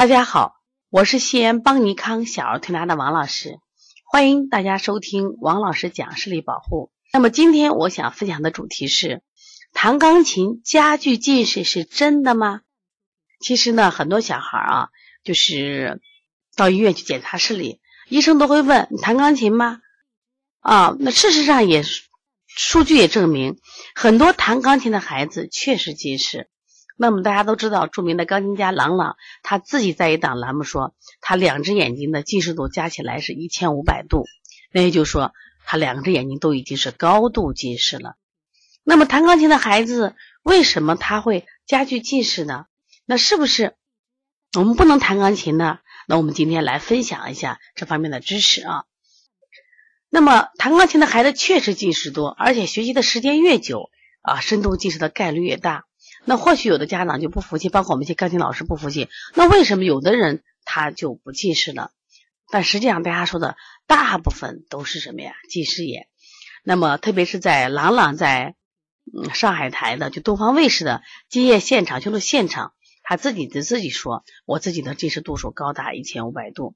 大家好，我是西安邦尼康小儿推拿的王老师，欢迎大家收听王老师讲视力保护。那么今天我想分享的主题是：弹钢琴加剧近视是真的吗？其实呢，很多小孩啊，就是到医院去检查视力，医生都会问你弹钢琴吗？啊，那事实上也数据也证明，很多弹钢琴的孩子确实近视。那么大家都知道，著名的钢琴家郎朗，他自己在一档栏目说，他两只眼睛的近视度加起来是一千五百度，那也就是说，他两只眼睛都已经是高度近视了。那么弹钢琴的孩子为什么他会加剧近视呢？那是不是我们不能弹钢琴呢？那我们今天来分享一下这方面的知识啊。那么弹钢琴的孩子确实近视多，而且学习的时间越久啊，深度近视的概率越大。那或许有的家长就不服气，包括我们一些钢琴老师不服气。那为什么有的人他就不近视了？但实际上大家说的大部分都是什么呀？近视眼。那么特别是在郎朗在嗯上海台的就东方卫视的今夜现场就是现场，他自己对自己说，我自己的近视度数高达一千五百度。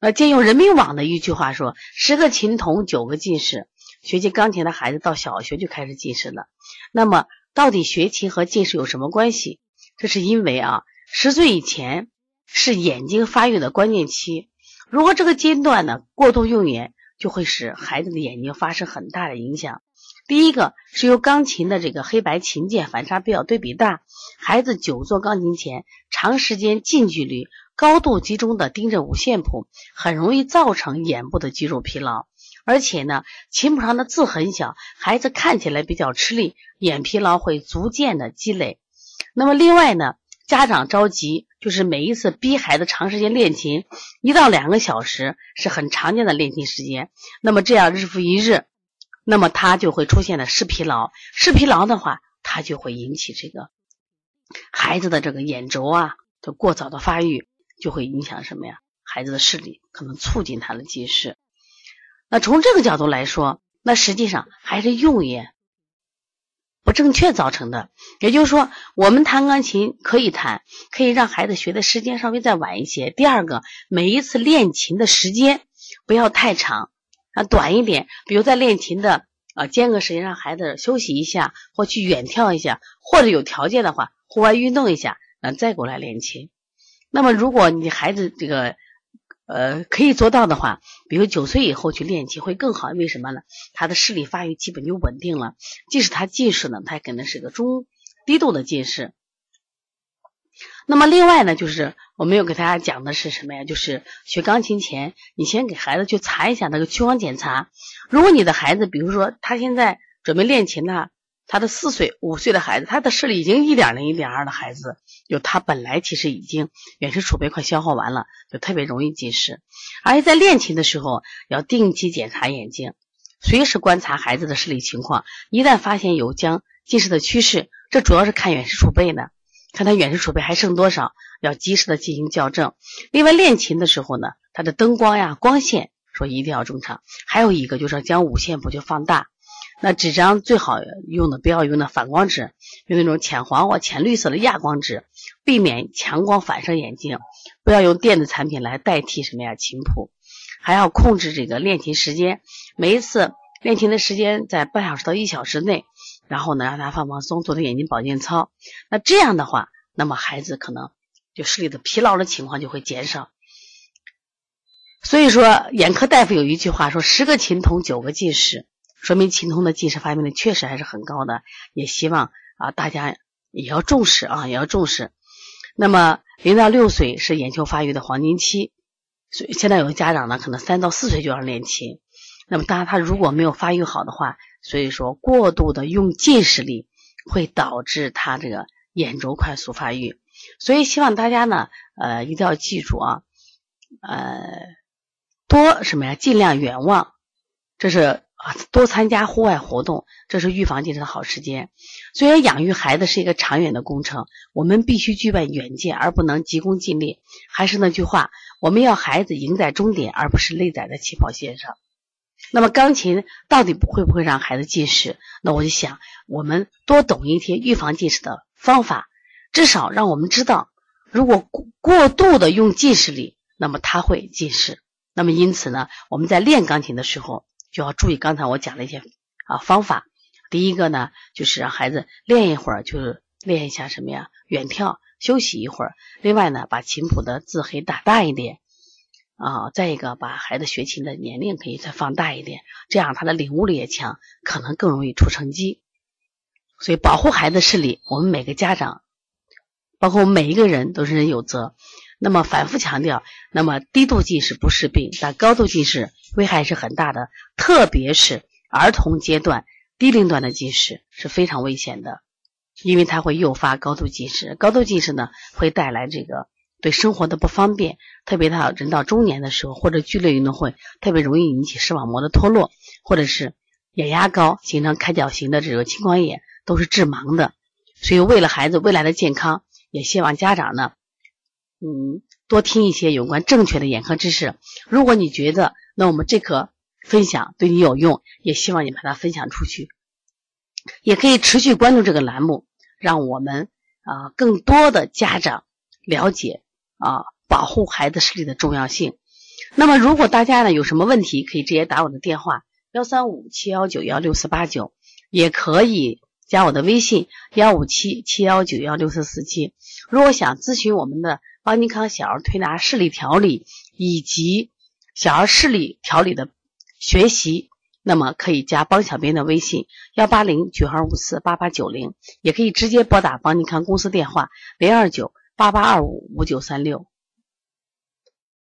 那借用人民网的一句话说：十个琴童九个近视。学习钢琴的孩子到小学就开始近视了。那么。到底学琴和近视有什么关系？这是因为啊，十岁以前是眼睛发育的关键期，如果这个阶段呢过度用眼，就会使孩子的眼睛发生很大的影响。第一个是由钢琴的这个黑白琴键反差比较对比大，孩子久坐钢琴前，长时间近距离、高度集中的盯着五线谱，很容易造成眼部的肌肉疲劳。而且呢，琴谱上的字很小，孩子看起来比较吃力，眼疲劳会逐渐的积累。那么另外呢，家长着急，就是每一次逼孩子长时间练琴，一到两个小时是很常见的练琴时间。那么这样日复一日，那么他就会出现了视疲劳。视疲劳的话，他就会引起这个孩子的这个眼轴啊的过早的发育，就会影响什么呀？孩子的视力，可能促进他的近视。那从这个角度来说，那实际上还是用眼不正确造成的。也就是说，我们弹钢琴可以弹，可以让孩子学的时间稍微再晚一些。第二个，每一次练琴的时间不要太长，啊，短一点。比如在练琴的啊间隔时间，让孩子休息一下，或去远眺一下，或者有条件的话，户外运动一下，嗯，再过来练琴。那么，如果你孩子这个。呃，可以做到的话，比如九岁以后去练琴会更好。为什么呢？他的视力发育基本就稳定了。即使他近视呢，他也可能是个中低度的近视。那么另外呢，就是我们要给大家讲的是什么呀？就是学钢琴前，你先给孩子去查一下那个屈光检查。如果你的孩子，比如说他现在准备练琴呢。他的四岁、五岁的孩子，他的视力已经一点零、一点二的孩子，就他本来其实已经远视储备快消耗完了，就特别容易近视。而且在练琴的时候，要定期检查眼睛，随时观察孩子的视力情况。一旦发现有将近视的趋势，这主要是看远视储备呢，看他远视储备还剩多少，要及时的进行校正。另外，练琴的时候呢，他的灯光呀、光线说一定要正常。还有一个就是将五线谱就放大。那纸张最好用的不要用那反光纸，用那种浅黄或浅绿色的亚光纸，避免强光反射眼睛。不要用电子产品来代替什么呀琴谱，还要控制这个练琴时间，每一次练琴的时间在半小时到一小时内，然后呢让他放放松，做做眼睛保健操。那这样的话，那么孩子可能就视力的疲劳的情况就会减少。所以说，眼科大夫有一句话说：“十个琴童九个近视。”说明琴童的近视发病率确实还是很高的，也希望啊大家也要重视啊，也要重视。那么零到六岁是眼球发育的黄金期，所以现在有的家长呢，可能三到四岁就要练琴。那么当然他如果没有发育好的话，所以说过度的用近视力会导致他这个眼轴快速发育。所以希望大家呢，呃，一定要记住啊，呃，多什么呀？尽量远望，这是。啊，多参加户外活动，这是预防近视的好时间。虽然养育孩子是一个长远的工程，我们必须具备远见，而不能急功近利。还是那句话，我们要孩子赢在终点，而不是累在在起跑线上。那么，钢琴到底会不会让孩子近视？那我就想，我们多懂一些预防近视的方法，至少让我们知道，如果过过度的用近视力，那么他会近视。那么因此呢，我们在练钢琴的时候就要注意刚才我讲的一些啊方法。第一个呢，就是让孩子练一会儿，就是练一下什么呀？远眺，休息一会儿。另外呢，把琴谱的字可以打大一点啊。再一个，把孩子学琴的年龄可以再放大一点，这样他的领悟力也强，可能更容易出成绩。所以，保护孩子视力，我们每个家长，包括我们每一个人都是人有责。那么反复强调，那么低度近视不是病，但高度近视危害是很大的，特别是儿童阶段低龄段的近视是非常危险的，因为它会诱发高度近视。高度近视呢，会带来这个对生活的不方便，特别到人到中年的时候，或者剧烈运动会，特别容易引起视网膜的脱落，或者是眼压高形成开角型的这个青光眼，都是致盲的。所以，为了孩子未来的健康，也希望家长呢。嗯，多听一些有关正确的眼科知识。如果你觉得那我们这课分享对你有用，也希望你把它分享出去。也可以持续关注这个栏目，让我们啊更多的家长了解啊保护孩子视力的重要性。那么，如果大家呢有什么问题，可以直接打我的电话幺三五七幺九幺六四八九，也可以加我的微信幺五七七幺九幺六四四七。如果想咨询我们的。邦尼康小儿推拿视力调理以及小儿视力调理的学习，那么可以加邦小编的微信幺八零九二五四八八九零，也可以直接拨打邦尼康公司电话零二九八八二五五九三六。